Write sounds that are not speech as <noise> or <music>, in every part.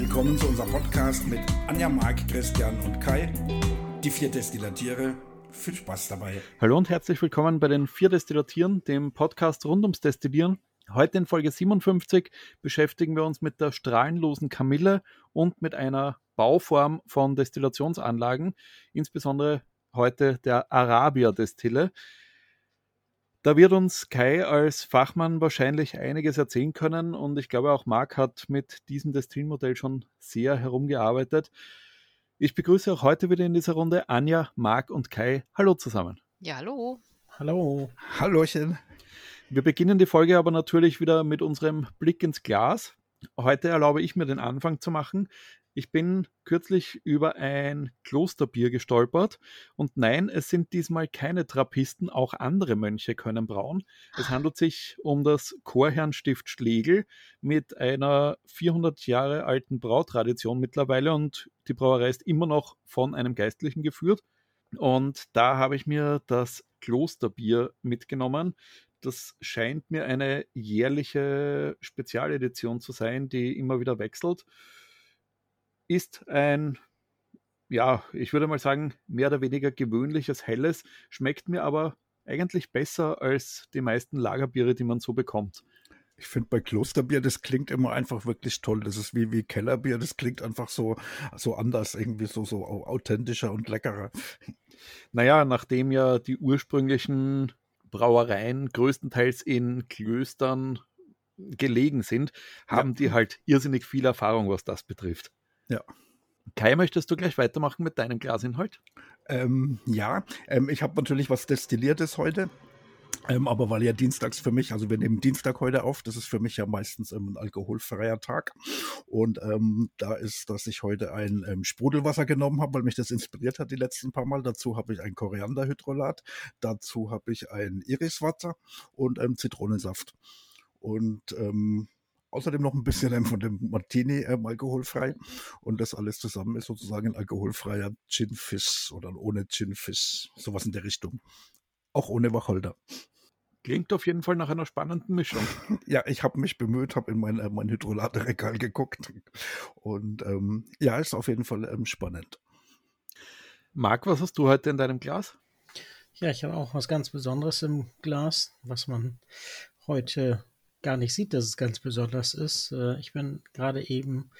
willkommen zu unserem Podcast mit Anja, Marc, Christian und Kai, die vier Destillatiere. Viel Spaß dabei. Hallo und herzlich willkommen bei den vier Destillatieren, dem Podcast rund ums Destillieren. Heute in Folge 57 beschäftigen wir uns mit der strahlenlosen Kamille und mit einer Bauform von Destillationsanlagen, insbesondere heute der Arabia-Destille. Da wird uns Kai als Fachmann wahrscheinlich einiges erzählen können und ich glaube auch Marc hat mit diesem Destillenmodell schon sehr herumgearbeitet. Ich begrüße auch heute wieder in dieser Runde Anja, Marc und Kai. Hallo zusammen. Ja, hallo. Hallo. Hallochen. Wir beginnen die Folge aber natürlich wieder mit unserem Blick ins Glas. Heute erlaube ich mir den Anfang zu machen. Ich bin kürzlich über ein Klosterbier gestolpert und nein, es sind diesmal keine Trappisten, auch andere Mönche können brauen. Es handelt sich um das Chorherrnstift Schlegel mit einer 400 Jahre alten Brautradition mittlerweile und die Brauerei ist immer noch von einem Geistlichen geführt. Und da habe ich mir das Klosterbier mitgenommen. Das scheint mir eine jährliche Spezialedition zu sein, die immer wieder wechselt ist ein, ja, ich würde mal sagen, mehr oder weniger gewöhnliches Helles, schmeckt mir aber eigentlich besser als die meisten Lagerbiere, die man so bekommt. Ich finde bei Klosterbier, das klingt immer einfach wirklich toll. Das ist wie, wie Kellerbier, das klingt einfach so, so anders, irgendwie so, so authentischer und leckerer. Naja, nachdem ja die ursprünglichen Brauereien größtenteils in Klöstern gelegen sind, haben ja. die halt irrsinnig viel Erfahrung, was das betrifft. Ja. Kai, möchtest du gleich weitermachen mit deinem Glasinhalt? Ähm, ja, ähm, ich habe natürlich was Destilliertes heute. Ähm, aber weil ja dienstags für mich, also wir nehmen Dienstag heute auf, das ist für mich ja meistens ähm, ein alkoholfreier Tag. Und ähm, da ist, dass ich heute ein ähm, Sprudelwasser genommen habe, weil mich das inspiriert hat die letzten paar Mal. Dazu habe ich ein Korianderhydrolat, dazu habe ich ein Iriswasser und ähm, Zitronensaft. Und ähm, außerdem noch ein bisschen <laughs> von dem Martini ähm, alkoholfrei. Und das alles zusammen ist sozusagen ein alkoholfreier Gin-Fish oder ohne Gin-Fish. Sowas in der Richtung. Auch ohne Wacholder. Klingt auf jeden Fall nach einer spannenden Mischung. <laughs> ja, ich habe mich bemüht, habe in mein, äh, mein Hydrolateregal geguckt. Und ähm, ja, ist auf jeden Fall ähm, spannend. Marc, was hast du heute in deinem Glas? Ja, ich habe auch was ganz Besonderes im Glas, was man heute gar nicht sieht, dass es ganz besonders ist. Äh, ich bin gerade eben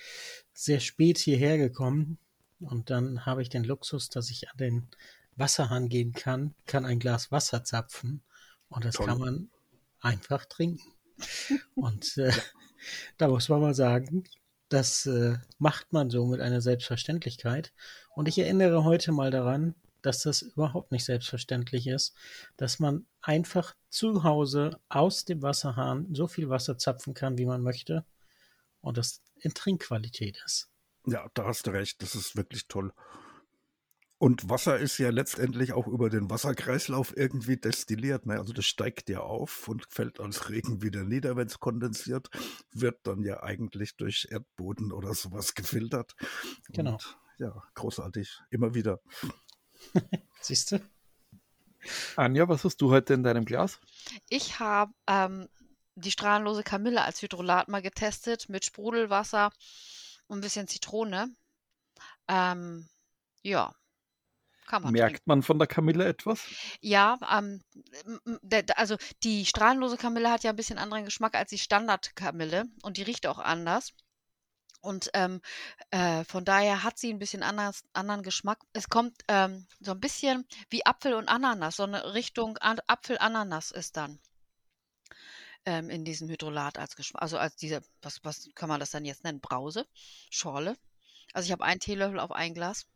sehr spät hierher gekommen und dann habe ich den Luxus, dass ich an den Wasserhahn gehen kann, kann ein Glas Wasser zapfen und das Toll. kann man einfach trinken. <laughs> Und äh, da muss man mal sagen, das äh, macht man so mit einer Selbstverständlichkeit. Und ich erinnere heute mal daran, dass das überhaupt nicht selbstverständlich ist, dass man einfach zu Hause aus dem Wasserhahn so viel Wasser zapfen kann, wie man möchte und das in Trinkqualität ist. Ja, da hast du recht, das ist wirklich toll. Und Wasser ist ja letztendlich auch über den Wasserkreislauf irgendwie destilliert. Ne? Also das steigt ja auf und fällt als Regen wieder nieder, wenn es kondensiert, wird dann ja eigentlich durch Erdboden oder sowas gefiltert. Genau. Und, ja, großartig. Immer wieder. <laughs> Siehst du? Anja, was hast du heute in deinem Glas? Ich habe ähm, die strahlenlose Kamille als Hydrolat mal getestet mit Sprudelwasser und ein bisschen Zitrone. Ähm, ja. Kann man Merkt trinken. man von der Kamille etwas? Ja, ähm, also die strahlenlose Kamille hat ja ein bisschen anderen Geschmack als die Standardkamille und die riecht auch anders. Und ähm, äh, von daher hat sie ein bisschen anders, anderen Geschmack. Es kommt ähm, so ein bisschen wie Apfel und Ananas, so eine Richtung An Apfel-Ananas ist dann ähm, in diesem Hydrolat als Geschmack. Also als diese, was, was kann man das dann jetzt nennen? Brause, Schorle. Also ich habe einen Teelöffel auf ein Glas.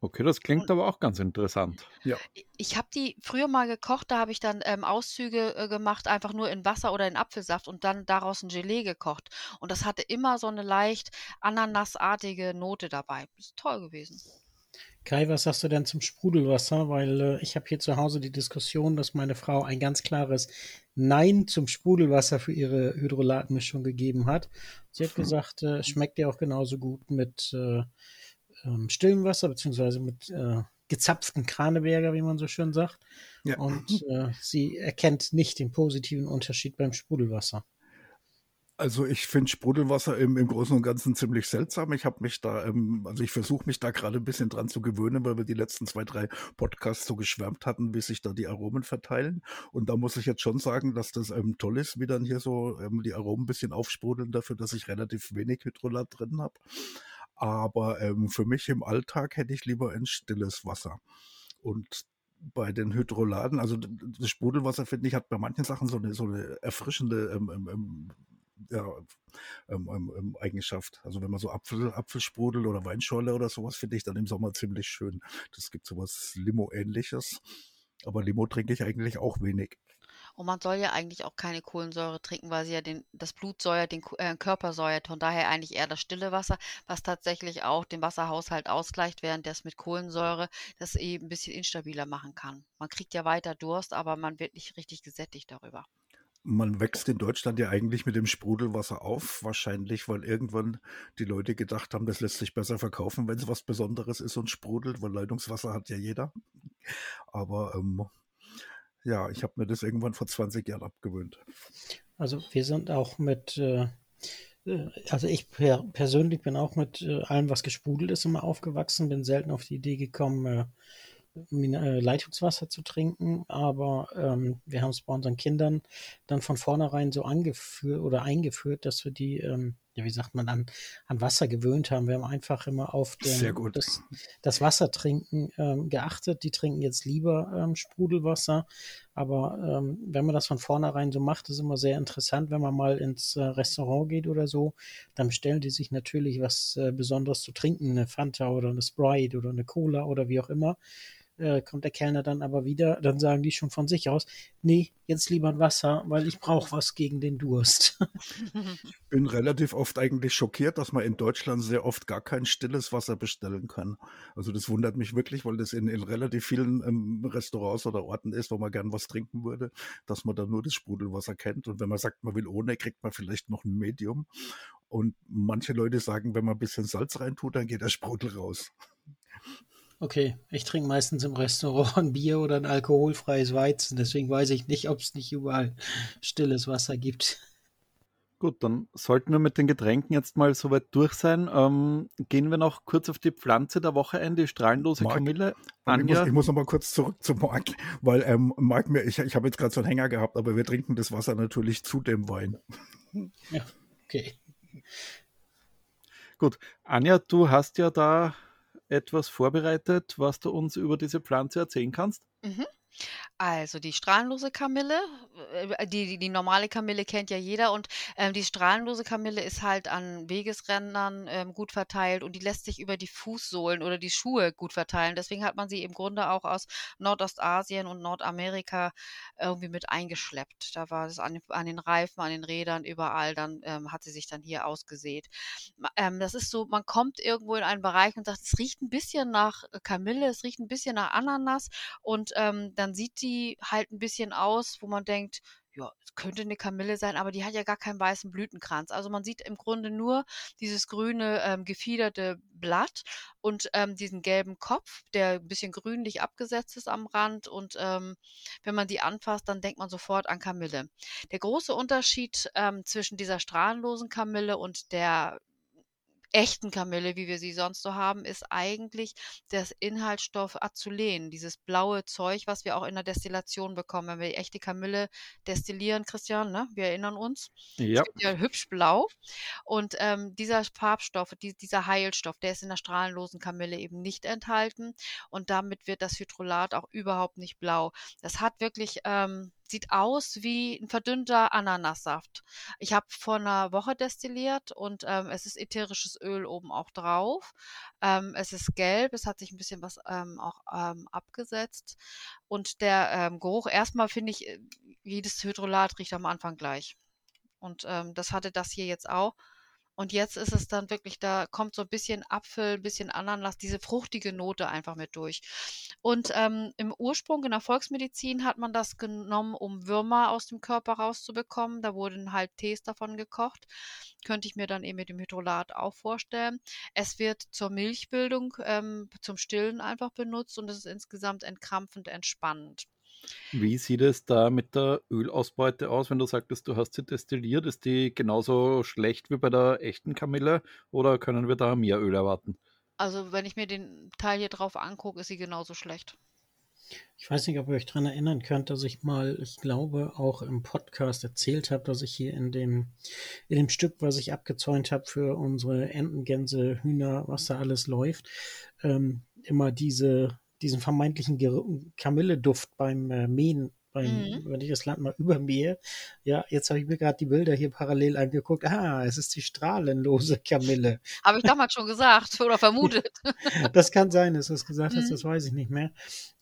Okay, das klingt aber auch ganz interessant. Ja. Ich habe die früher mal gekocht, da habe ich dann ähm, Auszüge äh, gemacht, einfach nur in Wasser oder in Apfelsaft und dann daraus ein Gelee gekocht. Und das hatte immer so eine leicht ananasartige Note dabei. Das ist toll gewesen. Kai, was sagst du denn zum Sprudelwasser? Weil äh, ich habe hier zu Hause die Diskussion, dass meine Frau ein ganz klares Nein zum Sprudelwasser für ihre Hydrolatmischung gegeben hat. Sie hat hm. gesagt, äh, schmeckt ja auch genauso gut mit äh, ähm, stillem Wasser, beziehungsweise mit äh, gezapften Kraneberger, wie man so schön sagt. Ja. Und äh, sie erkennt nicht den positiven Unterschied beim Sprudelwasser. Also ich finde Sprudelwasser im, im Großen und Ganzen ziemlich seltsam. Ich habe mich da, ähm, also ich versuche mich da gerade ein bisschen dran zu gewöhnen, weil wir die letzten zwei, drei Podcasts so geschwärmt hatten, wie sich da die Aromen verteilen. Und da muss ich jetzt schon sagen, dass das ähm, toll ist, wie dann hier so ähm, die Aromen ein bisschen aufsprudeln dafür, dass ich relativ wenig Hydrolat drin habe. Aber ähm, für mich im Alltag hätte ich lieber ein stilles Wasser. Und bei den Hydroladen, also das Sprudelwasser, finde ich, hat bei manchen Sachen so eine, so eine erfrischende ähm, ähm, ähm ja, ähm, ähm, Eigenschaft. Also wenn man so Apfel, Apfelsprudel oder Weinschorle oder sowas finde ich dann im Sommer ziemlich schön. Das gibt sowas Limo-ähnliches. Aber Limo trinke ich eigentlich auch wenig. Und man soll ja eigentlich auch keine Kohlensäure trinken, weil sie ja den, das Blut säuert, den äh, Körper säuert. Von daher eigentlich eher das stille Wasser, was tatsächlich auch den Wasserhaushalt ausgleicht, während das mit Kohlensäure das eben ein bisschen instabiler machen kann. Man kriegt ja weiter Durst, aber man wird nicht richtig gesättigt darüber man wächst in Deutschland ja eigentlich mit dem Sprudelwasser auf, wahrscheinlich, weil irgendwann die Leute gedacht haben, das lässt sich besser verkaufen, wenn es was Besonderes ist und sprudelt, weil Leitungswasser hat ja jeder. Aber ähm, ja, ich habe mir das irgendwann vor 20 Jahren abgewöhnt. Also wir sind auch mit, äh, äh, also ich per persönlich bin auch mit äh, allem, was gesprudelt ist, immer aufgewachsen, bin selten auf die Idee gekommen, äh, äh, Leitungswasser zu trinken, aber ähm, wir haben es bei unseren Kindern dann von vornherein so angeführt oder eingeführt, dass wir die, ähm, ja, wie sagt man, an, an Wasser gewöhnt haben. Wir haben einfach immer auf den, das, das Wassertrinken ähm, geachtet. Die trinken jetzt lieber ähm, Sprudelwasser, aber ähm, wenn man das von vornherein so macht, ist immer sehr interessant, wenn man mal ins äh, Restaurant geht oder so, dann bestellen die sich natürlich was äh, Besonderes zu trinken, eine Fanta oder eine Sprite oder eine Cola oder wie auch immer äh, kommt der Kellner dann aber wieder, dann sagen die schon von sich aus, nee, jetzt lieber ein Wasser, weil ich brauche was gegen den Durst. Ich bin relativ oft eigentlich schockiert, dass man in Deutschland sehr oft gar kein stilles Wasser bestellen kann. Also das wundert mich wirklich, weil das in, in relativ vielen ähm, Restaurants oder Orten ist, wo man gern was trinken würde, dass man da nur das Sprudelwasser kennt. Und wenn man sagt, man will ohne, kriegt man vielleicht noch ein Medium. Und manche Leute sagen, wenn man ein bisschen Salz reintut, dann geht der Sprudel raus. Okay, ich trinke meistens im Restaurant <laughs> ein Bier oder ein alkoholfreies Weizen, deswegen weiß ich nicht, ob es nicht überall stilles Wasser gibt. Gut, dann sollten wir mit den Getränken jetzt mal soweit durch sein. Ähm, gehen wir noch kurz auf die Pflanze der Woche ein, die strahlenlose Mark, Kamille. Ich muss, ich muss noch mal kurz zurück zu Marc, weil ähm, Marc, mir, ich, ich habe jetzt gerade so einen Hänger gehabt, aber wir trinken das Wasser natürlich zu dem Wein. Ja, okay. Gut, Anja, du hast ja da etwas vorbereitet, was du uns über diese Pflanze erzählen kannst? Mhm. Also die strahlenlose Kamille, äh, die, die, die normale Kamille kennt ja jeder und ähm, die strahlenlose Kamille ist halt an Wegesrändern ähm, gut verteilt und die lässt sich über die Fußsohlen oder die Schuhe gut verteilen. Deswegen hat man sie im Grunde auch aus Nordostasien und Nordamerika irgendwie mit eingeschleppt. Da war es an, an den Reifen, an den Rädern, überall, dann ähm, hat sie sich dann hier ausgesät. Ähm, das ist so, man kommt irgendwo in einen Bereich und sagt, es riecht ein bisschen nach Kamille, es riecht ein bisschen nach Ananas und ähm, dann sieht die halt ein bisschen aus, wo man denkt, ja, es könnte eine Kamille sein, aber die hat ja gar keinen weißen Blütenkranz. Also man sieht im Grunde nur dieses grüne ähm, gefiederte Blatt und ähm, diesen gelben Kopf, der ein bisschen grünlich abgesetzt ist am Rand. Und ähm, wenn man die anfasst, dann denkt man sofort an Kamille. Der große Unterschied ähm, zwischen dieser strahlenlosen Kamille und der echten Kamille, wie wir sie sonst so haben, ist eigentlich das Inhaltsstoff Azulen, dieses blaue Zeug, was wir auch in der Destillation bekommen, wenn wir die echte Kamille destillieren, Christian, ne? Wir erinnern uns. Ja. ja hübsch blau. Und ähm, dieser Farbstoff, die, dieser Heilstoff, der ist in der strahlenlosen Kamille eben nicht enthalten. Und damit wird das Hydrolat auch überhaupt nicht blau. Das hat wirklich ähm, sieht aus wie ein verdünnter Ananassaft. Ich habe vor einer Woche destilliert und ähm, es ist ätherisches Öl oben auch drauf. Ähm, es ist gelb, es hat sich ein bisschen was ähm, auch ähm, abgesetzt. Und der ähm, Geruch, erstmal finde ich, äh, jedes Hydrolat riecht am Anfang gleich. Und ähm, das hatte das hier jetzt auch. Und jetzt ist es dann wirklich, da kommt so ein bisschen Apfel, ein bisschen Ananas, diese fruchtige Note einfach mit durch. Und ähm, im Ursprung in der Volksmedizin hat man das genommen, um Würmer aus dem Körper rauszubekommen. Da wurden halt Tees davon gekocht. Könnte ich mir dann eben mit dem Hydrolat auch vorstellen. Es wird zur Milchbildung, ähm, zum Stillen einfach benutzt und es ist insgesamt entkrampfend entspannend. Wie sieht es da mit der Ölausbeute aus, wenn du sagtest, du hast sie destilliert? Ist die genauso schlecht wie bei der echten Kamille oder können wir da mehr Öl erwarten? Also, wenn ich mir den Teil hier drauf angucke, ist sie genauso schlecht. Ich weiß nicht, ob ihr euch daran erinnern könnt, dass ich mal, ich glaube, auch im Podcast erzählt habe, dass ich hier in dem, in dem Stück, was ich abgezäunt habe für unsere Enten, Gänse, Hühner, was da alles läuft, ähm, immer diese, diesen vermeintlichen Kamilleduft beim äh, Mähen beim, mhm. wenn ich das Land mal <laughs> übermähe. Ja, jetzt habe ich mir gerade die Bilder hier parallel angeguckt. Ah, es ist die strahlenlose <laughs> Kamille. Habe ich damals schon gesagt <laughs> oder vermutet. das kann sein, dass du es gesagt hast, mhm. das weiß ich nicht mehr.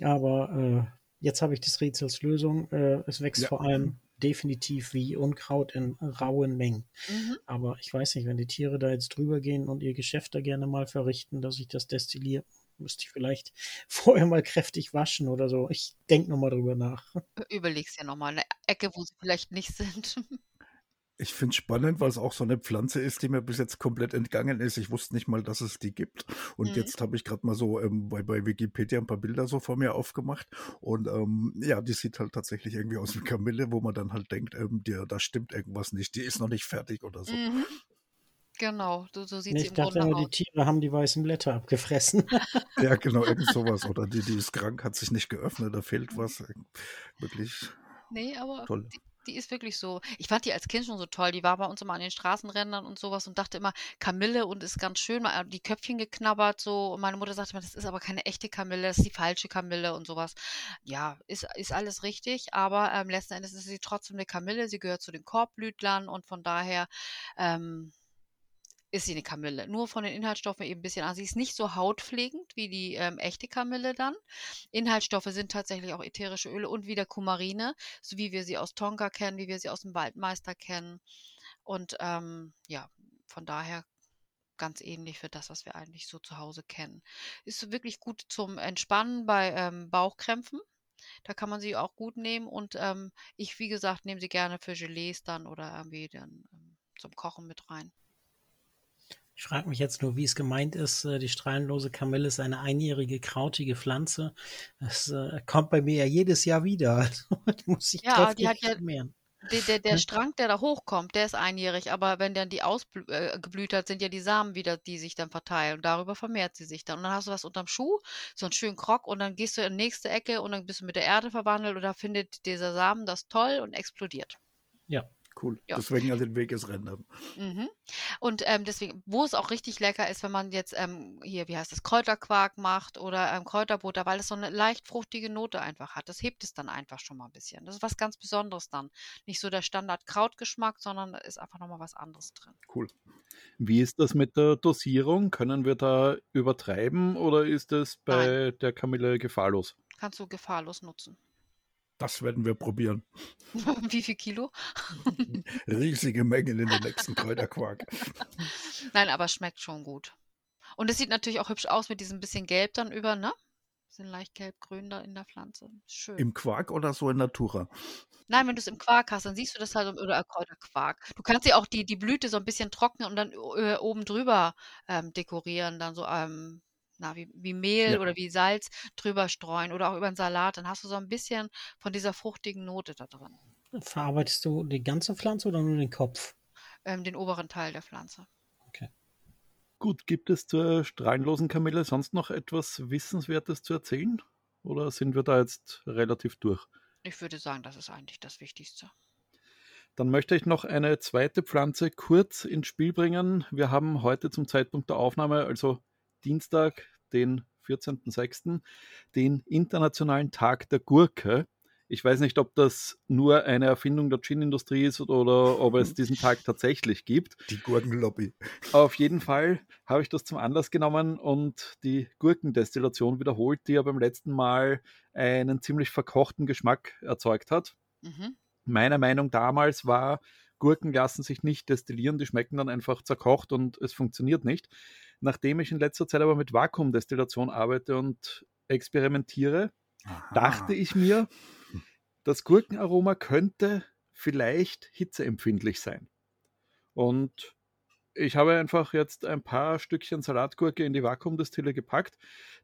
Aber äh, jetzt habe ich des Rätsels Lösung. Äh, es wächst ja. vor allem definitiv wie Unkraut in rauen Mengen. Mhm. Aber ich weiß nicht, wenn die Tiere da jetzt drüber gehen und ihr Geschäft da gerne mal verrichten, dass ich das destilliere, müsste ich vielleicht <laughs> vorher mal kräftig waschen oder so. Ich denke nochmal drüber nach. <laughs> Überleg's ja nochmal. Eine Ecke, wo sie vielleicht nicht sind. <laughs> Ich finde es spannend, weil es auch so eine Pflanze ist, die mir bis jetzt komplett entgangen ist. Ich wusste nicht mal, dass es die gibt. Und mhm. jetzt habe ich gerade mal so ähm, bei, bei Wikipedia ein paar Bilder so vor mir aufgemacht. Und ähm, ja, die sieht halt tatsächlich irgendwie aus wie Kamille, wo man dann halt denkt, ähm, dir, da stimmt irgendwas nicht. Die ist noch nicht fertig oder so. Mhm. Genau, so, so sieht nee, sie im Ich dachte immer, die Tiere haben die weißen Blätter abgefressen. <laughs> ja, genau, irgend sowas. Oder die, die ist krank, hat sich nicht geöffnet, da fehlt was. Wirklich. Nee, aber toll. Die, die, ist wirklich so. Ich fand die als Kind schon so toll. Die war bei uns immer an den Straßenrändern und sowas und dachte immer, Kamille und ist ganz schön, mal die Köpfchen geknabbert so. Und meine Mutter sagte immer, das ist aber keine echte Kamille, das ist die falsche Kamille und sowas. Ja, ist, ist alles richtig, aber ähm, letzten Endes ist sie trotzdem eine Kamille. Sie gehört zu den Korbblütlern und von daher. Ähm, ist sie eine Kamille. Nur von den Inhaltsstoffen eben ein bisschen an. Sie ist nicht so hautpflegend wie die ähm, echte Kamille dann. Inhaltsstoffe sind tatsächlich auch ätherische Öle und wieder Kumarine, so wie wir sie aus Tonka kennen, wie wir sie aus dem Waldmeister kennen. Und ähm, ja, von daher ganz ähnlich für das, was wir eigentlich so zu Hause kennen. Ist wirklich gut zum Entspannen bei ähm, Bauchkrämpfen. Da kann man sie auch gut nehmen und ähm, ich, wie gesagt, nehme sie gerne für Gelees dann oder irgendwie dann ähm, zum Kochen mit rein. Ich frage mich jetzt nur, wie es gemeint ist. Äh, die strahlenlose Kamille ist eine einjährige krautige Pflanze. Das äh, kommt bei mir ja jedes Jahr wieder. <laughs> Also muss ich ja, die hat ja mehren. Der, der, der Strang, der da hochkommt, der ist einjährig, aber wenn dann die ausgeblüht äh, hat, sind ja die Samen wieder, die sich dann verteilen. Und darüber vermehrt sie sich dann. Und dann hast du was unterm Schuh, so einen schönen Krog, und dann gehst du in die nächste Ecke und dann bist du mit der Erde verwandelt und da findet dieser Samen das toll und explodiert. Ja, Cool. Ja. Deswegen ja den Weg ist Rennen. Mhm. Und ähm, deswegen, wo es auch richtig lecker ist, wenn man jetzt ähm, hier, wie heißt das, Kräuterquark macht oder ähm, Kräuterbutter, weil es so eine leicht fruchtige Note einfach hat. Das hebt es dann einfach schon mal ein bisschen. Das ist was ganz Besonderes dann. Nicht so der Standard-Krautgeschmack, sondern da ist einfach nochmal was anderes drin. Cool. Wie ist das mit der Dosierung? Können wir da übertreiben oder ist es bei Nein. der Kamille gefahrlos? Kannst du gefahrlos nutzen. Das werden wir probieren. <laughs> Wie viel Kilo? <laughs> Riesige Mengen in den nächsten Kräuterquark. <laughs> Nein, aber schmeckt schon gut. Und es sieht natürlich auch hübsch aus mit diesem bisschen Gelb dann über, ne? Bisschen leicht gelb-grün da in der Pflanze. Schön. Im Quark oder so in Natura? Nein, wenn du es im Quark hast, dann siehst du das halt, oder Kräuterquark. Du kannst ja auch die, die Blüte so ein bisschen trocknen und dann äh, oben drüber ähm, dekorieren, dann so ähm, na, wie, wie Mehl ja. oder wie Salz drüber streuen oder auch über einen Salat, dann hast du so ein bisschen von dieser fruchtigen Note da drin. Verarbeitest du die ganze Pflanze oder nur den Kopf? Ähm, den oberen Teil der Pflanze. Okay. Gut, gibt es zur strahlenlosen Kamille sonst noch etwas Wissenswertes zu erzählen? Oder sind wir da jetzt relativ durch? Ich würde sagen, das ist eigentlich das Wichtigste. Dann möchte ich noch eine zweite Pflanze kurz ins Spiel bringen. Wir haben heute zum Zeitpunkt der Aufnahme, also Dienstag, den 14.06., den Internationalen Tag der Gurke. Ich weiß nicht, ob das nur eine Erfindung der Gin-Industrie ist oder ob es <laughs> diesen Tag tatsächlich gibt. Die Gurkenlobby. Auf jeden Fall habe ich das zum Anlass genommen und die Gurkendestillation wiederholt, die ja beim letzten Mal einen ziemlich verkochten Geschmack erzeugt hat. Mhm. Meiner Meinung damals war, Gurken lassen sich nicht destillieren, die schmecken dann einfach zerkocht und es funktioniert nicht. Nachdem ich in letzter Zeit aber mit Vakuumdestillation arbeite und experimentiere, Aha. dachte ich mir, das Gurkenaroma könnte vielleicht hitzeempfindlich sein. Und ich habe einfach jetzt ein paar Stückchen Salatgurke in die Vakuumdestille gepackt.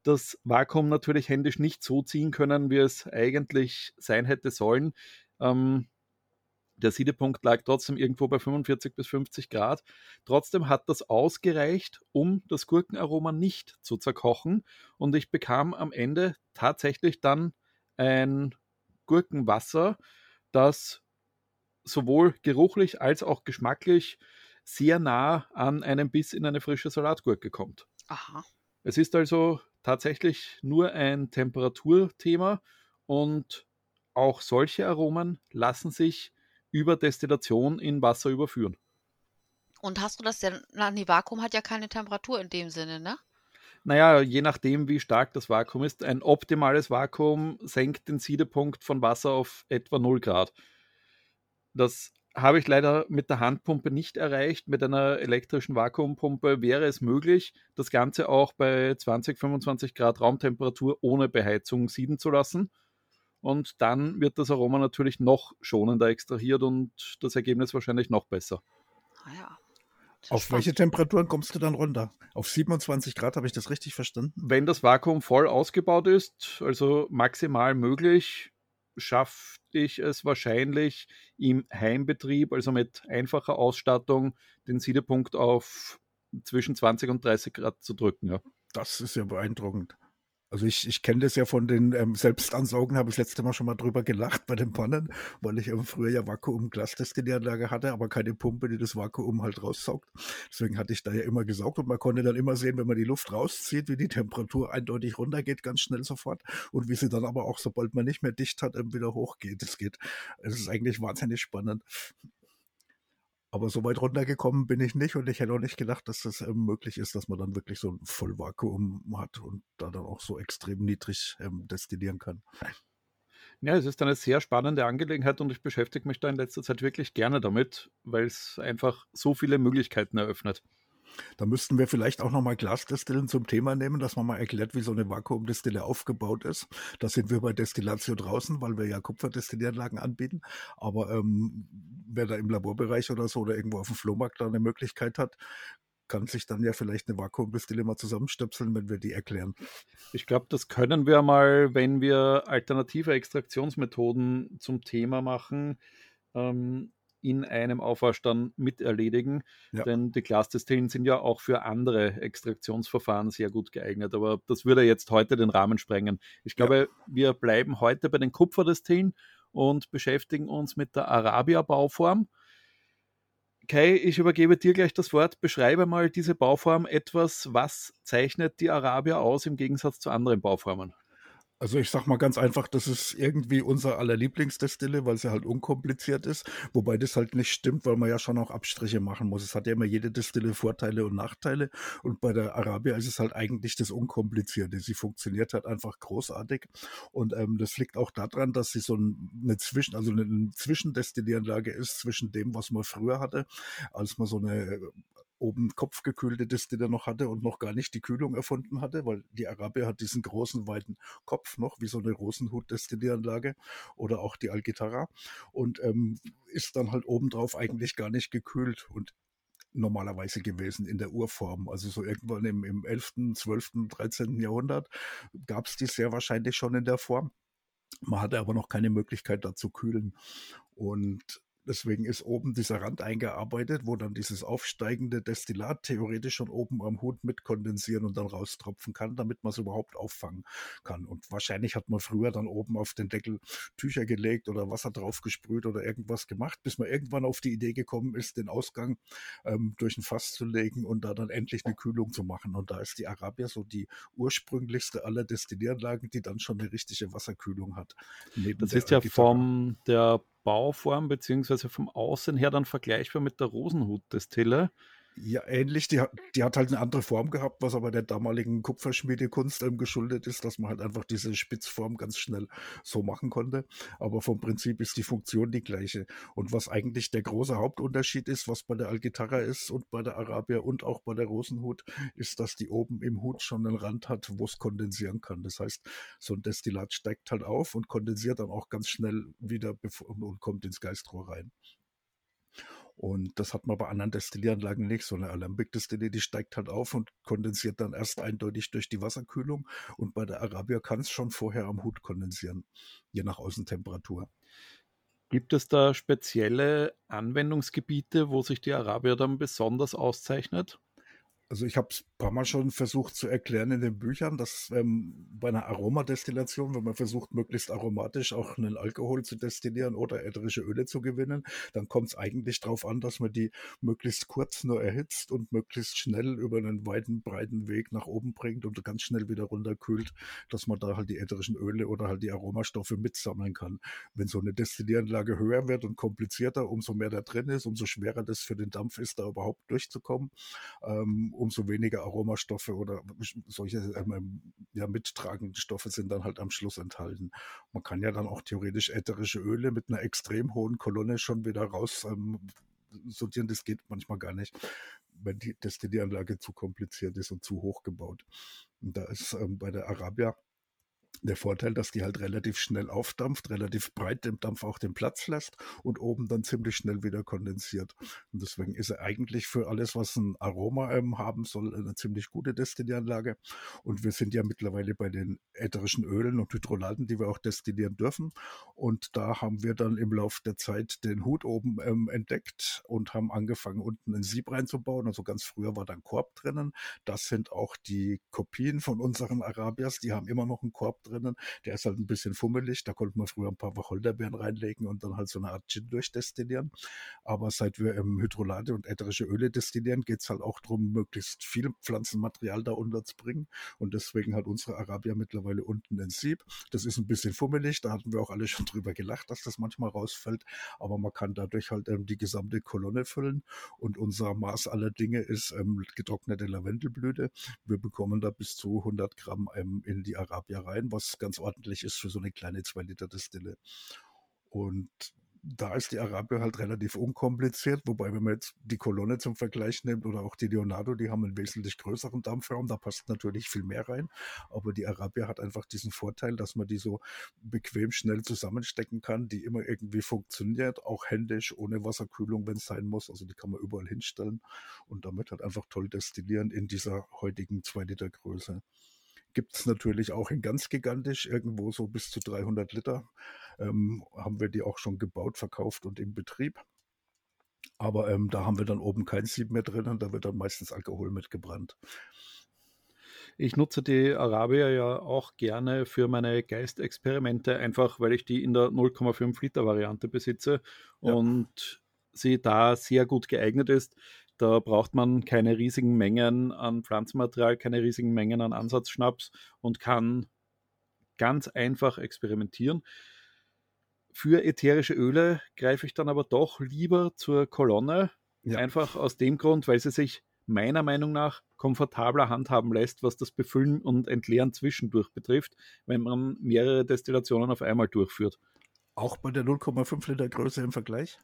Das Vakuum natürlich händisch nicht so ziehen können, wie es eigentlich sein hätte sollen. Ähm, der Siedepunkt lag trotzdem irgendwo bei 45 bis 50 Grad. Trotzdem hat das ausgereicht, um das Gurkenaroma nicht zu zerkochen. Und ich bekam am Ende tatsächlich dann ein Gurkenwasser, das sowohl geruchlich als auch geschmacklich sehr nah an einen Biss in eine frische Salatgurke kommt. Aha. Es ist also tatsächlich nur ein Temperaturthema und auch solche Aromen lassen sich über Destillation in Wasser überführen. Und hast du das denn, na, die Vakuum hat ja keine Temperatur in dem Sinne, ne? Naja, je nachdem, wie stark das Vakuum ist. Ein optimales Vakuum senkt den Siedepunkt von Wasser auf etwa 0 Grad. Das habe ich leider mit der Handpumpe nicht erreicht. Mit einer elektrischen Vakuumpumpe wäre es möglich, das Ganze auch bei 20, 25 Grad Raumtemperatur ohne Beheizung sieden zu lassen. Und dann wird das Aroma natürlich noch schonender extrahiert und das Ergebnis wahrscheinlich noch besser. Ah ja. Auf spannend. welche Temperaturen kommst du dann runter? Auf 27 Grad, habe ich das richtig verstanden? Wenn das Vakuum voll ausgebaut ist, also maximal möglich, schaffe ich es wahrscheinlich im Heimbetrieb, also mit einfacher Ausstattung, den Siedepunkt auf zwischen 20 und 30 Grad zu drücken. Ja. Das ist ja beeindruckend. Also ich, ich kenne das ja von den ähm, Selbstansaugen, habe ich das letzte Mal schon mal drüber gelacht bei den Pannen, weil ich ähm, früher ja Vakuum-Glasdestillanlage hatte, aber keine Pumpe, die das Vakuum halt raussaugt. Deswegen hatte ich da ja immer gesaugt und man konnte dann immer sehen, wenn man die Luft rauszieht, wie die Temperatur eindeutig runtergeht, ganz schnell sofort und wie sie dann aber auch, sobald man nicht mehr dicht hat, ähm, wieder hochgeht. Es geht, es ist eigentlich wahnsinnig spannend. Aber so weit runtergekommen bin ich nicht und ich hätte auch nicht gedacht, dass das ähm, möglich ist, dass man dann wirklich so ein Vollvakuum hat und da dann auch so extrem niedrig ähm, destillieren kann. Ja, es ist eine sehr spannende Angelegenheit und ich beschäftige mich da in letzter Zeit wirklich gerne damit, weil es einfach so viele Möglichkeiten eröffnet. Da müssten wir vielleicht auch nochmal Glasdestillen zum Thema nehmen, dass man mal erklärt, wie so eine Vakuumdestille aufgebaut ist. Da sind wir bei Destillatio draußen, weil wir ja Kupferdestillanlagen anbieten. Aber ähm, wer da im Laborbereich oder so oder irgendwo auf dem Flohmarkt da eine Möglichkeit hat, kann sich dann ja vielleicht eine Vakuumdestille mal zusammenstöpseln, wenn wir die erklären. Ich glaube, das können wir mal, wenn wir alternative Extraktionsmethoden zum Thema machen. Ähm, in einem Aufwasch dann mit erledigen. Ja. Denn die Glasdestillen sind ja auch für andere Extraktionsverfahren sehr gut geeignet. Aber das würde jetzt heute den Rahmen sprengen. Ich glaube, ja. wir bleiben heute bei den Kupferdestillen und beschäftigen uns mit der Arabia-Bauform. Kai, ich übergebe dir gleich das Wort. Beschreibe mal diese Bauform etwas. Was zeichnet die Arabia aus im Gegensatz zu anderen Bauformen? Also ich sag mal ganz einfach, das ist irgendwie unser aller Lieblingsdestille, weil sie halt unkompliziert ist. Wobei das halt nicht stimmt, weil man ja schon auch Abstriche machen muss. Es hat ja immer jede Destille Vorteile und Nachteile. Und bei der Arabia ist es halt eigentlich das Unkomplizierte. Sie funktioniert halt einfach großartig. Und ähm, das liegt auch daran, dass sie so eine Zwischen, also eine Zwischendestillieranlage ist zwischen dem, was man früher hatte, als man so eine oben kopfgekühlte Distille noch hatte und noch gar nicht die Kühlung erfunden hatte, weil die Arabia hat diesen großen, weiten Kopf noch, wie so eine Rosenhut-Destillieranlage oder auch die Algitara und ähm, ist dann halt obendrauf eigentlich gar nicht gekühlt und normalerweise gewesen in der Urform. Also so irgendwann im, im 11., 12., 13. Jahrhundert gab es die sehr wahrscheinlich schon in der Form. Man hatte aber noch keine Möglichkeit da zu kühlen. Und Deswegen ist oben dieser Rand eingearbeitet, wo dann dieses aufsteigende Destillat theoretisch schon oben am Hut mit kondensieren und dann raustropfen kann, damit man es überhaupt auffangen kann. Und wahrscheinlich hat man früher dann oben auf den Deckel Tücher gelegt oder Wasser drauf gesprüht oder irgendwas gemacht, bis man irgendwann auf die Idee gekommen ist, den Ausgang ähm, durch ein Fass zu legen und da dann endlich eine Kühlung zu machen. Und da ist die Arabia so die ursprünglichste aller Destillieranlagen, die dann schon eine richtige Wasserkühlung hat. Das ist ja vom der Bauform beziehungsweise vom Aussehen her dann vergleichbar mit der Rosenhut-Destille. Ja, ähnlich. Die hat, die hat halt eine andere Form gehabt, was aber der damaligen Kupferschmiedekunst ähm, geschuldet ist, dass man halt einfach diese Spitzform ganz schnell so machen konnte. Aber vom Prinzip ist die Funktion die gleiche. Und was eigentlich der große Hauptunterschied ist, was bei der Algitara ist und bei der Arabia und auch bei der Rosenhut, ist, dass die oben im Hut schon einen Rand hat, wo es kondensieren kann. Das heißt, so ein Destillat steigt halt auf und kondensiert dann auch ganz schnell wieder und kommt ins Geistrohr rein. Und das hat man bei anderen Destillieranlagen nicht. So eine Alembic-Destille, die steigt halt auf und kondensiert dann erst eindeutig durch die Wasserkühlung. Und bei der Arabia kann es schon vorher am Hut kondensieren, je nach Außentemperatur. Gibt es da spezielle Anwendungsgebiete, wo sich die Arabia dann besonders auszeichnet? Also ich habe es ein paar Mal schon versucht zu erklären in den Büchern, dass ähm, bei einer Aromadestillation, wenn man versucht, möglichst aromatisch auch einen Alkohol zu destillieren oder ätherische Öle zu gewinnen, dann kommt es eigentlich darauf an, dass man die möglichst kurz nur erhitzt und möglichst schnell über einen weiten, breiten Weg nach oben bringt und ganz schnell wieder runterkühlt, dass man da halt die ätherischen Öle oder halt die Aromastoffe mitsammeln kann. Wenn so eine Destillieranlage höher wird und komplizierter, umso mehr da drin ist, umso schwerer das für den Dampf ist, da überhaupt durchzukommen. Ähm, umso weniger Aromastoffe oder solche ähm, ja, mittragenden Stoffe sind dann halt am Schluss enthalten. Man kann ja dann auch theoretisch ätherische Öle mit einer extrem hohen Kolonne schon wieder raus ähm, sortieren. Das geht manchmal gar nicht, wenn die Destillieranlage zu kompliziert ist und zu hoch gebaut. Und da ist ähm, bei der Arabia der Vorteil, dass die halt relativ schnell aufdampft, relativ breit dem Dampf auch den Platz lässt und oben dann ziemlich schnell wieder kondensiert. Und deswegen ist er eigentlich für alles, was ein Aroma ähm, haben soll, eine ziemlich gute Destillieranlage. Und wir sind ja mittlerweile bei den ätherischen Ölen und Hydrolaten, die wir auch destillieren dürfen. Und da haben wir dann im Laufe der Zeit den Hut oben ähm, entdeckt und haben angefangen, unten ein Sieb reinzubauen. Also ganz früher war da ein Korb drinnen. Das sind auch die Kopien von unseren Arabias. Die haben immer noch einen Korb drin drinnen. Der ist halt ein bisschen fummelig. Da konnte man früher ein paar Wacholderbeeren reinlegen und dann halt so eine Art Gin durchdestillieren. Aber seit wir im Hydrolate und ätherische Öle destillieren, geht es halt auch darum, möglichst viel Pflanzenmaterial da unterzubringen. Und deswegen hat unsere Arabia mittlerweile unten ein Sieb. Das ist ein bisschen fummelig. Da hatten wir auch alle schon <laughs> drüber gelacht, dass das manchmal rausfällt. Aber man kann dadurch halt ähm, die gesamte Kolonne füllen. Und unser Maß aller Dinge ist ähm, getrocknete Lavendelblüte. Wir bekommen da bis zu 100 Gramm ähm, in die Arabia rein, was ganz ordentlich ist für so eine kleine 2 Liter Distille. Und da ist die Arabia halt relativ unkompliziert, wobei wenn man jetzt die Kolonne zum Vergleich nimmt oder auch die Leonardo, die haben einen wesentlich größeren Dampfraum, da passt natürlich viel mehr rein, aber die Arabia hat einfach diesen Vorteil, dass man die so bequem schnell zusammenstecken kann, die immer irgendwie funktioniert, auch händisch, ohne Wasserkühlung, wenn es sein muss, also die kann man überall hinstellen und damit halt einfach toll destillieren in dieser heutigen 2 Liter Größe. Gibt es natürlich auch in ganz gigantisch, irgendwo so bis zu 300 Liter. Ähm, haben wir die auch schon gebaut, verkauft und im Betrieb. Aber ähm, da haben wir dann oben kein Sieb mehr drin und da wird dann meistens Alkohol mitgebrannt. Ich nutze die Arabia ja auch gerne für meine Geistexperimente, einfach weil ich die in der 0,5 Liter Variante besitze ja. und sie da sehr gut geeignet ist. Da braucht man keine riesigen Mengen an Pflanzenmaterial, keine riesigen Mengen an Ansatzschnaps und kann ganz einfach experimentieren. Für ätherische Öle greife ich dann aber doch lieber zur Kolonne. Ja. Einfach aus dem Grund, weil sie sich meiner Meinung nach komfortabler handhaben lässt, was das Befüllen und Entleeren zwischendurch betrifft, wenn man mehrere Destillationen auf einmal durchführt. Auch bei der 0,5 Liter Größe im Vergleich?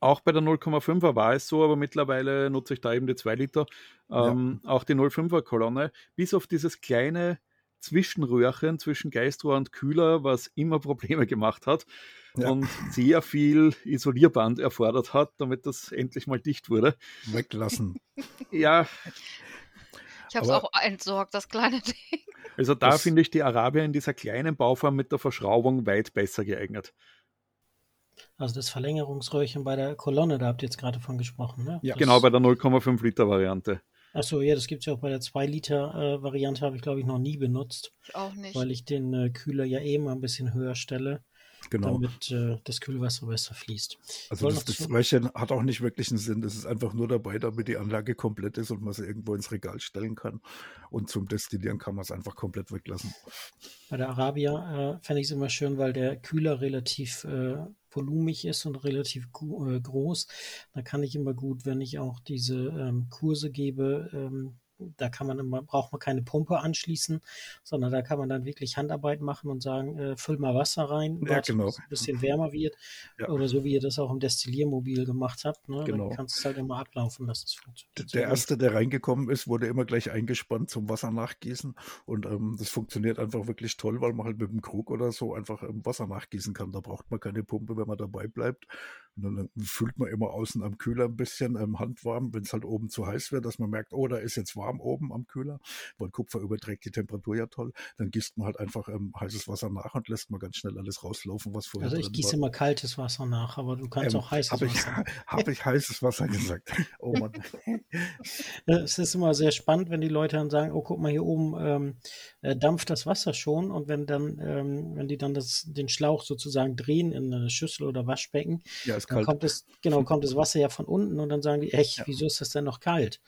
Auch bei der 0,5er war es so, aber mittlerweile nutze ich da eben die 2 Liter. Ähm, ja. Auch die 0,5er Kolonne. Bis auf dieses kleine Zwischenröhrchen zwischen Geistrohr und Kühler, was immer <laughs> Probleme gemacht hat ja. und sehr viel Isolierband erfordert hat, damit das endlich mal dicht wurde. Weglassen. <laughs> ja. Ich habe es auch entsorgt, das kleine <laughs> Ding. Also da finde ich die Arabier in dieser kleinen Bauform mit der Verschraubung weit besser geeignet. Also das Verlängerungsröhrchen bei der Kolonne, da habt ihr jetzt gerade von gesprochen, ne? Ja, das genau, bei der 0,5 Liter Variante. Achso, ja, das gibt es ja auch bei der 2 Liter äh, Variante, habe ich glaube ich noch nie benutzt. Ich auch nicht. Weil ich den äh, Kühler ja eh mal ein bisschen höher stelle genau. damit äh, das Kühlwasser besser fließt. Also das, das Röhrchen hat auch nicht wirklich einen Sinn. Das ist einfach nur dabei, damit die Anlage komplett ist und man sie irgendwo ins Regal stellen kann. Und zum Destillieren kann man es einfach komplett weglassen. Bei der Arabia äh, fände ich es immer schön, weil der Kühler relativ äh, volumig ist und relativ äh, groß. Da kann ich immer gut, wenn ich auch diese ähm, Kurse gebe, ähm, da kann man immer, braucht man keine Pumpe anschließen, sondern da kann man dann wirklich Handarbeit machen und sagen, äh, füll mal Wasser rein, Ja, genau. bis es ein bisschen wärmer wird. Ja. Oder so wie ihr das auch im Destilliermobil gemacht habt. Ne? Genau. Dann kannst du es halt immer ablaufen lassen. Das funktioniert. Der erste, der reingekommen ist, wurde immer gleich eingespannt zum Wasser nachgießen. Und ähm, das funktioniert einfach wirklich toll, weil man halt mit dem Krug oder so einfach ähm, Wasser nachgießen kann. Da braucht man keine Pumpe, wenn man dabei bleibt. Und dann äh, fühlt man immer außen am Kühler ein bisschen ähm, handwarm, wenn es halt oben zu heiß wird, dass man merkt, oh, da ist jetzt warm oben am Kühler, weil Kupfer überträgt die Temperatur ja toll. Dann gießt man halt einfach ähm, heißes Wasser nach und lässt mal ganz schnell alles rauslaufen, was vorher Also ich gieße immer kaltes Wasser nach, aber du kannst Ähm, auch heißes Habe ich, Wasser. <laughs> hab ich heißes Wasser gesagt? Oh Mann. <laughs> Es ist immer sehr spannend, wenn die Leute dann sagen, oh, guck mal, hier oben ähm, äh, dampft das Wasser schon und wenn dann, ähm, wenn die dann das, den Schlauch sozusagen drehen in eine Schüssel oder Waschbecken, Ja, dann kalt. kommt es, genau, kommt das Wasser ja von unten und dann sagen die, echt, Ja. wieso ist das denn noch kalt?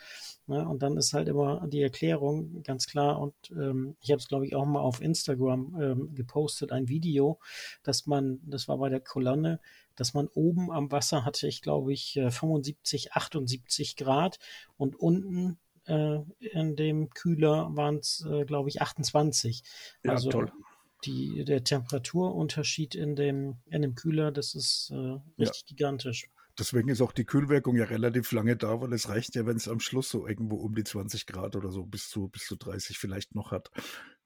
Ne? Und dann ist halt immer die Erklärung ganz klar und ähm, ich habe es, glaube ich, auch mal auf Instagram ähm, gepostet, ein Video, dass man, das war bei der Kolonne, dass man oben am Wasser hatte, ich glaube ich, äh, 75, 78 Grad und unten äh, in dem Kühler waren es, äh, glaube ich, 28. Ja, also toll. die, der Temperaturunterschied in dem, in dem Kühler, das ist äh, richtig gigantisch. Deswegen ist auch die Kühlwirkung ja relativ lange da, weil es reicht ja, wenn es am Schluss so irgendwo um die 20 Grad oder so bis zu, bis zu 30 vielleicht noch hat.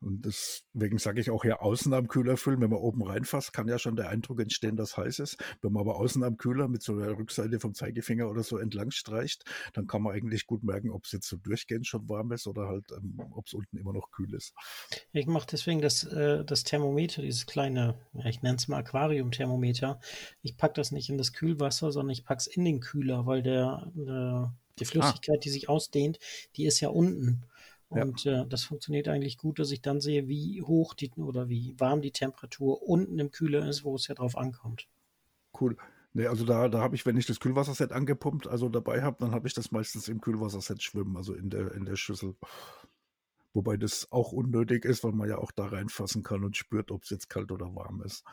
Und deswegen sage ich auch ja außen am Kühler füllen. Wenn man oben reinfasst, kann ja schon der Eindruck entstehen, dass heiß ist. Wenn man aber außen am Kühler mit so der Rückseite vom Zeigefinger oder so entlang streicht, dann kann man eigentlich gut merken, ob es jetzt so durchgehend schon warm ist oder halt, ähm, ob es unten immer noch kühl ist. Ich mache deswegen das, äh, das Thermometer, dieses kleine, ja, ich nenne es mal Aquarium-Thermometer. Ich packe das nicht in das Kühlwasser, sondern ich packe es in den Kühler, weil der, der die Flüssigkeit, die sich ausdehnt, die ist ja unten. Ja. Und äh, das funktioniert eigentlich gut, dass ich dann sehe, wie hoch die oder wie warm die Temperatur unten im Kühler ist, wo es ja drauf ankommt. Cool. Nee, also da, da habe ich, wenn ich das Kühlwasserset angepumpt, also dabei habe, dann habe ich das meistens im Kühlwasserset schwimmen, also in der, in der Schüssel. Wobei das auch unnötig ist, weil man ja auch da reinfassen kann und spürt, ob es jetzt kalt oder warm ist.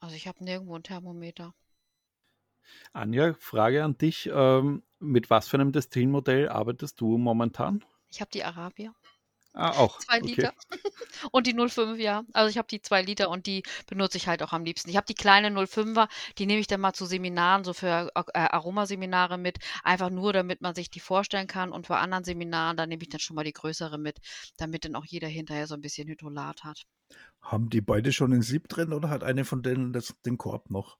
Also ich habe nirgendwo ein Thermometer. Anja, Frage an dich. Ähm, mit was für einem Destillenmodell arbeitest du momentan? Ich habe die Arabier. Ah, auch. Zwei okay. Liter. <laughs> Und die 05, ja. Also ich habe die zwei Liter und die benutze ich halt auch am liebsten. Ich habe die kleine 05er, die nehme ich dann mal zu Seminaren, so für äh, Aromaseminare mit. Einfach nur, damit man sich die vorstellen kann. Und für anderen Seminaren, da nehme ich dann schon mal die größere mit, damit dann auch jeder hinterher so ein bisschen Hydrolat hat. Haben die beide schon ein Sieb drin oder hat eine von denen das, den Korb noch?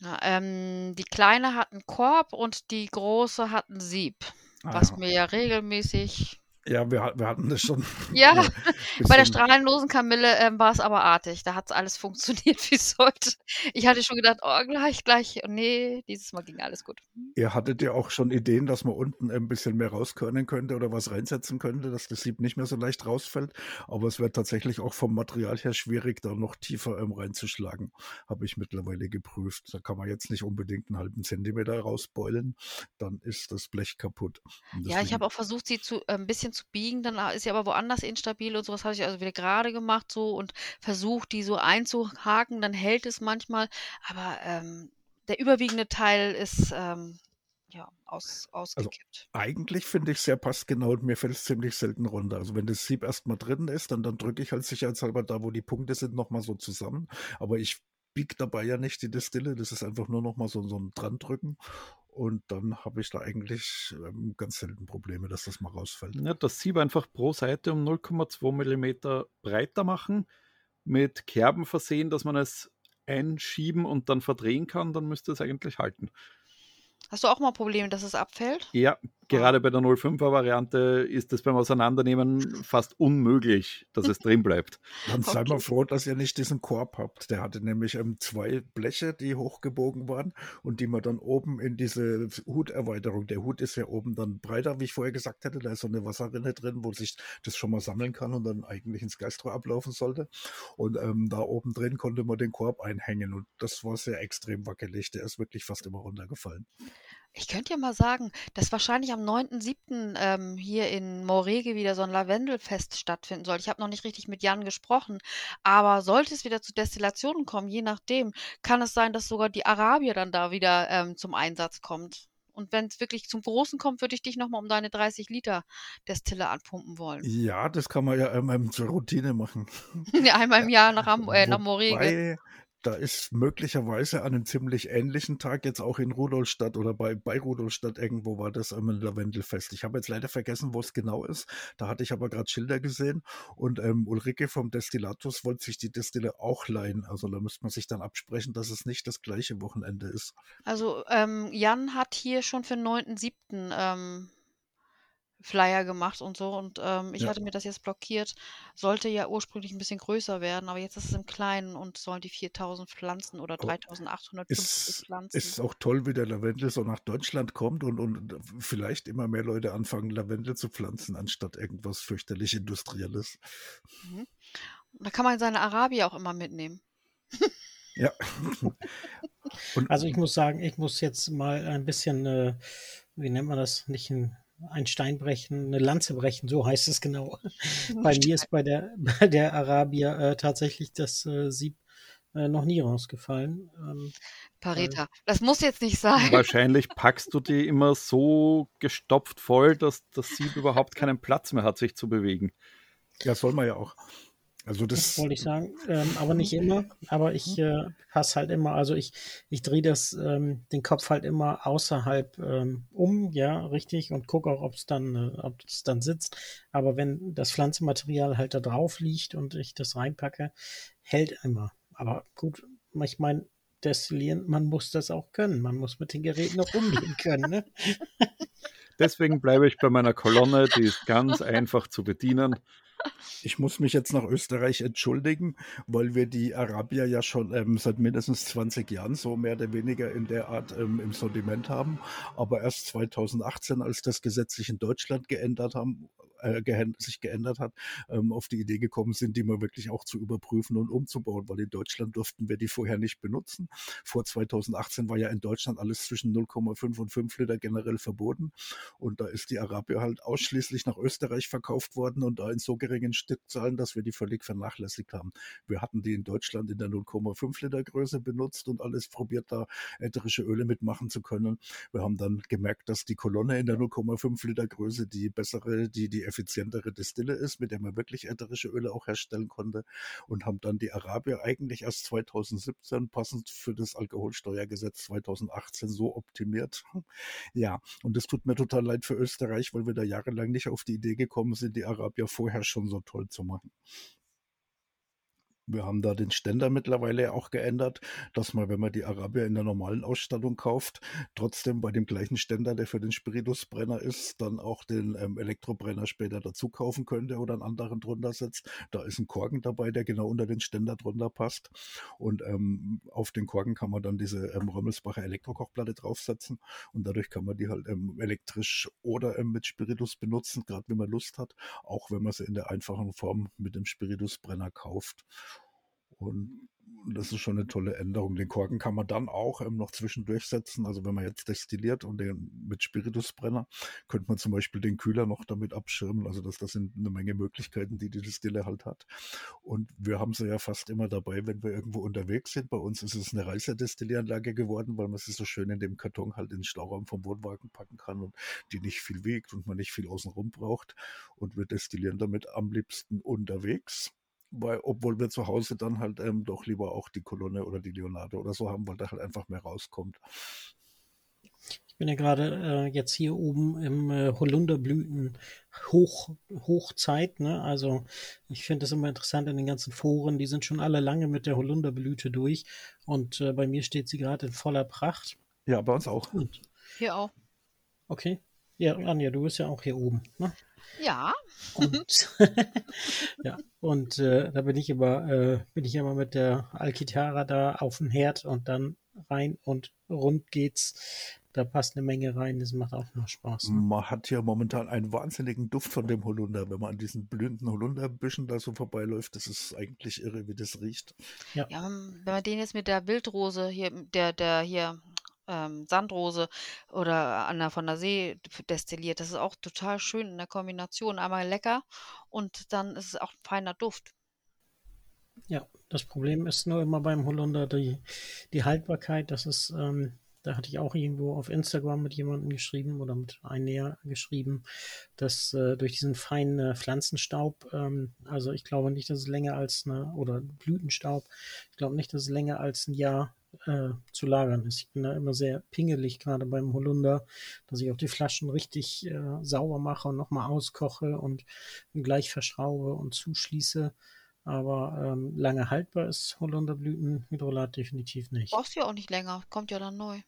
Ja, ähm, die kleine hat einen Korb und die große hat ein Sieb. Ah, Was ja. mir ja regelmäßig. Ja, wir, wir hatten das schon. <laughs> Ja, Bei der strahlenlosen Kamille ähm, war es aber artig. Da hat es alles funktioniert, <laughs> wie es sollte. Ich hatte schon gedacht, oh, gleich, gleich. Und nee, dieses Mal ging alles gut. Ihr hattet ja auch schon Ideen, dass man unten ein bisschen mehr rauskörnen könnte oder was reinsetzen könnte, dass das Sieb nicht mehr so leicht rausfällt. Aber es wäre tatsächlich auch vom Material her schwierig, da noch tiefer ähm, reinzuschlagen. Habe ich mittlerweile geprüft. Da kann man jetzt nicht unbedingt einen halben Zentimeter rausbeulen. Dann ist das Blech kaputt. Ja, ich habe auch versucht, sie zu, äh, ein bisschen zu biegen. Dann ist sie aber woanders instabil und sowas habe ich also wieder gerade gemacht so und versucht, die so einzuhaken. Dann hält es manchmal. Aber ähm, der überwiegende Teil ist ähm, ja aus, ausgekippt. Eigentlich finde ich es sehr passgenau und mir fällt es ziemlich selten runter. Also wenn das Sieb erstmal drin ist, dann, dann drücke ich halt sicherheitshalber da, wo die Punkte sind, nochmal so zusammen. Aber ich biege dabei ja nicht die Destille. Das ist einfach nur nochmal so, so ein Drandrücken. Und dann habe ich da eigentlich ähm, ganz selten Probleme, dass das mal rausfällt. Ja, das Sieb einfach pro Seite um 0,2 mm breiter machen, mit Kerben versehen, dass man es einschieben und dann verdrehen kann, dann müsste es eigentlich halten. Hast du auch mal Probleme, dass es abfällt? Ja, gerade bei der 05er Variante ist es beim Auseinandernehmen fast unmöglich, dass es drin bleibt. <laughs> Dann sei mal Okay. froh, dass ihr nicht diesen Korb habt. Der hatte nämlich ähm, zwei Bleche, die hochgebogen waren und die man dann oben in diese Huterweiterung, der Hut ist ja oben dann breiter, wie ich vorher gesagt hatte, da ist so eine Wasserrinne drin, wo sich das schon mal sammeln kann und dann eigentlich ins Geistrohr ablaufen sollte. Und ähm, da oben drin konnte man den Korb einhängen und das war sehr extrem wackelig. Der ist wirklich fast immer runtergefallen. Ich könnte ja mal sagen, dass wahrscheinlich am 9.7. Ähm, hier in Morege wieder so ein Lavendelfest stattfinden soll. Ich habe noch nicht richtig mit Jan gesprochen, aber sollte es wieder zu Destillationen kommen, je nachdem, kann es sein, dass sogar die Arabier dann da wieder ähm, zum Einsatz kommt. Und wenn es wirklich zum Großen kommt, würde ich dich nochmal um deine 30 Liter Destille anpumpen wollen. Ja, das kann man ja einmal zur Routine machen. <laughs> ja, einmal im Jahr nach, äh, nach <laughs> Morege da ist möglicherweise an einem ziemlich ähnlichen Tag jetzt auch in Rudolstadt oder bei, bei Rudolstadt irgendwo war das ein Lavendelfest. Ich habe jetzt leider vergessen, wo es genau ist. Da hatte ich aber gerade Schilder gesehen und ähm, Ulrike vom Destillatus wollte sich die Destille auch leihen. Also da müsste man sich dann absprechen, dass es nicht das gleiche Wochenende ist. Also ähm, Jan hat hier schon für den 9.7. Ähm, Flyer gemacht und so. Und ähm, ich ja. hatte mir das jetzt blockiert. Sollte ja ursprünglich ein bisschen größer werden, aber jetzt ist es im Kleinen und sollen die 4000 Pflanzen oder 3850 Pflanzen. Es ist auch toll, wie der Lavendel so nach Deutschland kommt und, und vielleicht immer mehr Leute anfangen, Lavendel zu pflanzen, anstatt irgendwas fürchterlich Industrielles. Mhm. Da kann man seine Arabier auch immer mitnehmen. ja. <laughs> und, also ich muss sagen, ich muss jetzt mal ein bisschen, äh, wie nennt man das, nicht ein ein Stein brechen, eine Lanze brechen, so heißt es genau. bei mir ist bei der, <laughs> bei der Arabier äh, tatsächlich das äh, Sieb äh, noch nie rausgefallen. Ähm, Pareta, das muss jetzt nicht sein. Wahrscheinlich packst du die immer so gestopft voll, dass das Sieb überhaupt <laughs> keinen Platz mehr hat, sich zu bewegen. Ja, soll man ja auch. Also das, das wollte ich sagen, ähm, aber nicht immer. Aber ich äh, passe halt immer, also ich, ich drehe das, ähm, den Kopf halt immer außerhalb ähm, um, ja, richtig, und gucke auch, ob es dann, äh, ob es dann sitzt. Aber wenn das Pflanzenmaterial halt da drauf liegt und ich das reinpacke, hält immer. Aber gut, ich meine, destillieren, man muss das auch können. Man muss mit den Geräten auch umgehen können. Ne? <laughs> <laughs> Deswegen bleibe ich bei meiner Kolonne, die ist ganz einfach zu bedienen. Ich muss mich jetzt nach Österreich entschuldigen, weil wir die Arabier ja schon ähm, seit mindestens 20 Jahren so mehr oder weniger in der Art ähm, im Sortiment haben. Aber erst 2018, als das Gesetz sich in Deutschland geändert haben, äh, sich geändert hat, ähm, auf die Idee gekommen sind, die mal wirklich auch zu überprüfen und umzubauen, weil in Deutschland durften wir die vorher nicht benutzen. Vor 2018 war ja in Deutschland alles zwischen 0,5 und 5 Liter generell verboten und da ist die Arabia halt ausschließlich nach Österreich verkauft worden und da in so geringen Stückzahlen, dass wir die völlig vernachlässigt haben. Wir hatten die in Deutschland in der 0,5 Liter Größe benutzt und alles probiert, da ätherische Öle mitmachen zu können. Wir haben dann gemerkt, dass die Kolonne in der 0,5 Liter Größe die bessere, die, die effizientere Distille ist, mit der man wirklich ätherische Öle auch herstellen konnte und haben dann die Arabier eigentlich erst 2017 passend für das Alkoholsteuergesetz 2018 so optimiert. <laughs> Ja, und es tut mir total leid für Österreich, weil wir da jahrelang nicht auf die Idee gekommen sind, die Arabier vorher schon so toll zu machen. Wir haben da den Ständer mittlerweile auch geändert, dass man, wenn man die Arabier in der normalen Ausstattung kauft, trotzdem bei dem gleichen Ständer, der für den Spiritusbrenner ist, dann auch den ähm, Elektrobrenner später dazu kaufen könnte oder einen anderen drunter setzt. Da ist ein Korken dabei, der genau unter den Ständer drunter passt. Und ähm, auf den Korken kann man dann diese ähm, Römmelsbacher Elektrokochplatte draufsetzen und dadurch kann man die halt ähm, elektrisch oder ähm, mit Spiritus benutzen, gerade wenn man Lust hat, auch wenn man sie in der einfachen Form mit dem Spiritusbrenner kauft. Und das ist schon eine tolle Änderung. Den Korken kann man dann auch ähm, noch zwischendurch setzen. Also wenn man jetzt destilliert und den mit Spiritusbrenner, könnte man zum Beispiel den Kühler noch damit abschirmen. Also das, das sind eine Menge Möglichkeiten, die die Distille halt hat. Und wir haben sie ja fast immer dabei, wenn wir irgendwo unterwegs sind. Bei uns ist es eine Reiserdestillieranlage geworden, weil man sie so schön in dem Karton halt in den Stauraum vom Wohnwagen packen kann und die nicht viel wiegt und man nicht viel außenrum braucht. Und wir destillieren damit am liebsten unterwegs weil, obwohl wir zu Hause dann halt ähm, doch lieber auch die Kolonne oder die Leonardo oder so haben, weil da halt einfach mehr rauskommt. Ich bin ja gerade äh, jetzt hier oben im äh, Holunderblüten Hoch, Hochzeit, ne? Also ich finde das immer interessant in den ganzen Foren, die sind schon alle lange mit der Holunderblüte durch und äh, bei mir steht sie gerade in voller Pracht. Ja, bei uns auch. Und, hier auch. Okay. Ja, Anja, du bist ja auch hier oben, ne? Ja. Und, <laughs> <laughs> ja, und äh, da bin ich immer, äh, bin ich immer mit der Alkitara da auf dem Herd und dann rein und rund geht's. Da passt eine Menge rein, das macht auch noch Spaß. Man hat ja momentan einen wahnsinnigen Duft von dem Holunder, wenn man an diesen blühenden Holunderbüschen da so vorbeiläuft. Das ist eigentlich irre, wie das riecht. Ja, ja wenn man den jetzt mit der Wildrose hier, der, der hier ähm, Sandrose oder an der, von der See destilliert. Das ist auch total schön in der Kombination. Einmal lecker und dann ist es auch ein feiner Duft. Ja, das Problem ist nur immer beim Holunder die, die Haltbarkeit. Das ist, ähm, da hatte ich auch irgendwo auf Instagram mit jemandem geschrieben oder mit einem näher geschrieben, dass äh, durch diesen feinen äh, Pflanzenstaub, ähm, also ich glaube nicht, dass es länger als eine, oder Blütenstaub, ich glaube nicht, dass es länger als ein Jahr äh, zu lagern ist. Ich bin da immer sehr pingelig, gerade beim Holunder, dass ich auch die Flaschen richtig äh, sauber mache und nochmal auskoche und gleich verschraube und zuschließe. Aber ähm, lange haltbar ist Holunderblütenhydrolat definitiv nicht. Brauchst du ja auch nicht länger, kommt ja dann neu.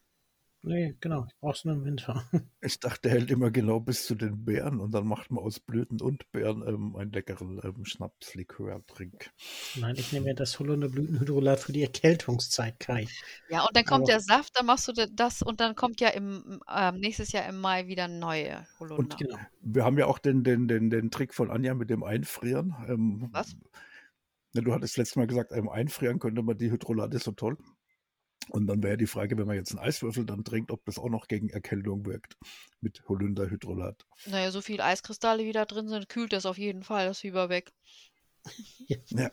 Nee, genau, ich brauch's nur im Winter. <laughs> Ich dachte, der hält immer genau bis zu den Beeren und dann macht man aus Blüten und Beeren ähm, einen leckeren ähm, Schnapslikör-Trink. Nein, ich nehme ja das Holunderblütenhydrolat für die Erkältungszeit, Kai. Ja, und dann kommt Aber- der Saft, dann machst du da- das und dann kommt ja im ähm, nächstes Jahr im Mai wieder neue Holunder. Und Genau. Wir haben ja auch den, den, den, den Trick von Anja mit dem Einfrieren. Ähm, Was? Du hattest letztes Mal gesagt, ähm, einfrieren könnte man die Hydrolate so toll. Und dann wäre die Frage, wenn man jetzt einen Eiswürfel dann trinkt, ob das auch noch gegen Erkältung wirkt mit Holunderhydrolat. Naja, so viel Eiskristalle wie da drin sind, kühlt das auf jeden Fall das Fieber weg. <laughs> Ja.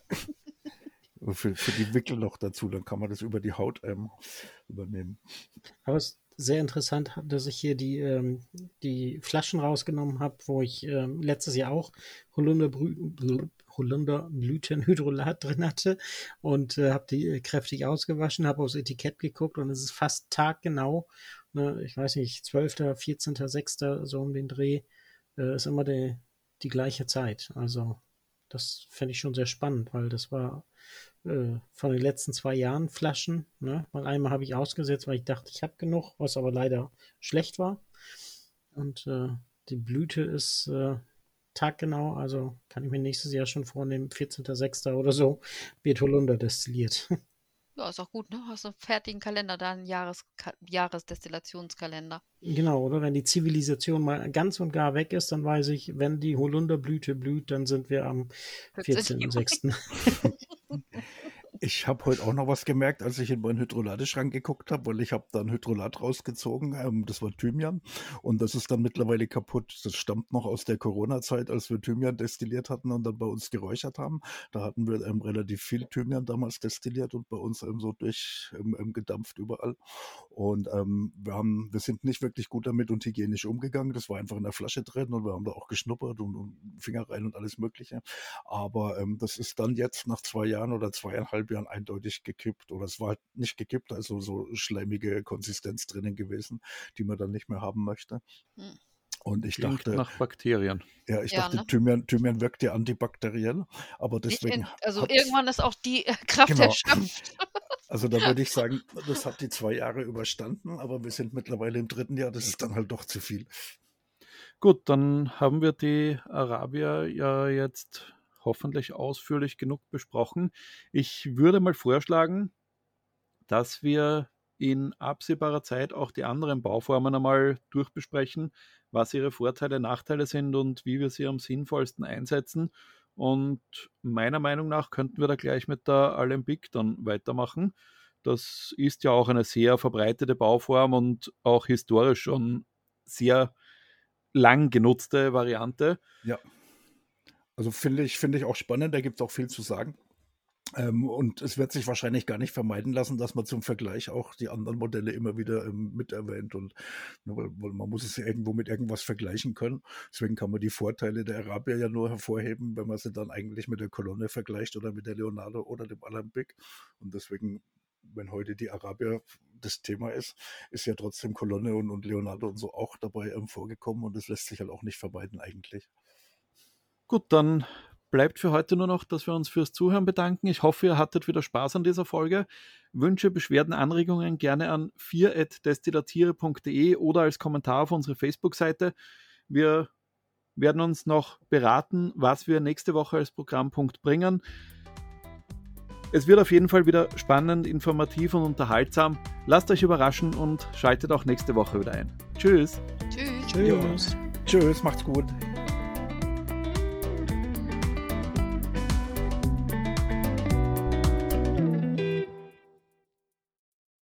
Für, für die Wickel noch dazu, dann kann man das über die Haut ähm, übernehmen. Aber es ist sehr interessant, dass ich hier die, ähm, die Flaschen rausgenommen habe, wo ich ähm, letztes Jahr auch Holunderbrü- Holunderblütenhydrolat drin hatte und äh, habe die äh, kräftig ausgewaschen, habe aufs Etikett geguckt und es ist fast taggenau, ne, ich weiß nicht, 12., 14., 6., so um den Dreh, äh, ist immer die, die gleiche Zeit. Also das fände ich schon sehr spannend, weil das war äh, von den letzten zwei Jahren Flaschen. Ne? Weil einmal habe ich ausgesetzt, weil ich dachte, ich habe genug, was aber leider schlecht war. Und äh, die Blüte ist äh, taggenau, also kann ich mir nächstes Jahr schon vornehmen, 14.06. oder so, wird Holunder destilliert. <laughs> Ja, ist auch gut, ne? Hast du einen fertigen Kalender, da einen Jahres Jahresdestillationskalender. genau, oder? Wenn die Zivilisation mal ganz und gar weg ist, dann weiß ich, wenn die Holunderblüte blüht, dann sind wir am 14.06. <laughs> <laughs> Ich habe heute auch noch was gemerkt, als ich in meinen Hydrolateschrank geguckt habe, weil ich habe da ein Hydrolat rausgezogen, ähm, das war Thymian und das ist dann mittlerweile kaputt. Das stammt noch aus der Corona-Zeit, als wir Thymian destilliert hatten und dann bei uns geräuchert haben. Da hatten wir ähm, relativ viel Thymian damals destilliert und bei uns ähm, so durch ähm, ähm, überall. Und ähm, wir haben, wir sind nicht wirklich gut damit und hygienisch umgegangen. Das war einfach in der Flasche drin und wir haben da auch geschnuppert und, und Finger rein und alles Mögliche. Aber ähm, das ist dann jetzt nach zwei Jahren oder zweieinhalb Jahren eindeutig gekippt. Oder es war halt nicht gekippt, also so schleimige Konsistenz drinnen gewesen, die man dann nicht mehr haben möchte. Hm. Und ich Klingt dachte, nach Bakterien. ja, ich Ja, dachte, ne? Thymian, Thymian wirkt ja antibakteriell, aber deswegen. in, also irgendwann ist auch die äh, Kraft Genau. erschöpft. <laughs> Also da würde ich <laughs> sagen, das hat die zwei Jahre überstanden, aber wir sind mittlerweile im dritten Jahr, das ist dann halt doch zu viel. Gut, dann haben wir die Arabier ja jetzt hoffentlich ausführlich genug besprochen. Ich würde mal vorschlagen, dass wir in absehbarer Zeit auch die anderen Bauformen einmal durchbesprechen, was ihre Vorteile, Nachteile sind und wie wir sie am sinnvollsten einsetzen. Und meiner Meinung nach könnten wir da gleich mit der Alembic dann weitermachen. Das ist ja auch eine sehr verbreitete Bauform und auch historisch schon sehr lang genutzte Variante. Ja. Also finde ich, finde ich auch spannend, da gibt es auch viel zu sagen. Ähm, und es wird sich wahrscheinlich gar nicht vermeiden lassen, dass man zum Vergleich auch die anderen Modelle immer wieder ähm, mit erwähnt. Und ne, weil, weil man muss es ja irgendwo mit irgendwas vergleichen können. Deswegen kann man die Vorteile der Arabier ja nur hervorheben, wenn man sie dann eigentlich mit der Kolonne vergleicht oder mit der Leonardo oder dem Alembic. Und deswegen, wenn heute die Arabier das Thema ist, ist ja trotzdem Kolonne und, und Leonardo und so auch dabei ähm, vorgekommen und das lässt sich halt auch nicht vermeiden eigentlich. Gut, dann bleibt für heute nur noch, dass wir uns fürs Zuhören bedanken. Ich hoffe, ihr hattet wieder Spaß an dieser Folge. Wünsche, Beschwerden, Anregungen gerne an 4.destillatiere.de oder als Kommentar auf unsere Facebook-Seite. Wir werden uns noch beraten, was wir nächste Woche als Programmpunkt bringen. Es wird auf jeden Fall wieder spannend, informativ und unterhaltsam. Lasst euch überraschen und schaltet auch nächste Woche wieder ein. Tschüss. Tschüss. Tschüss. Tschüss, macht's gut.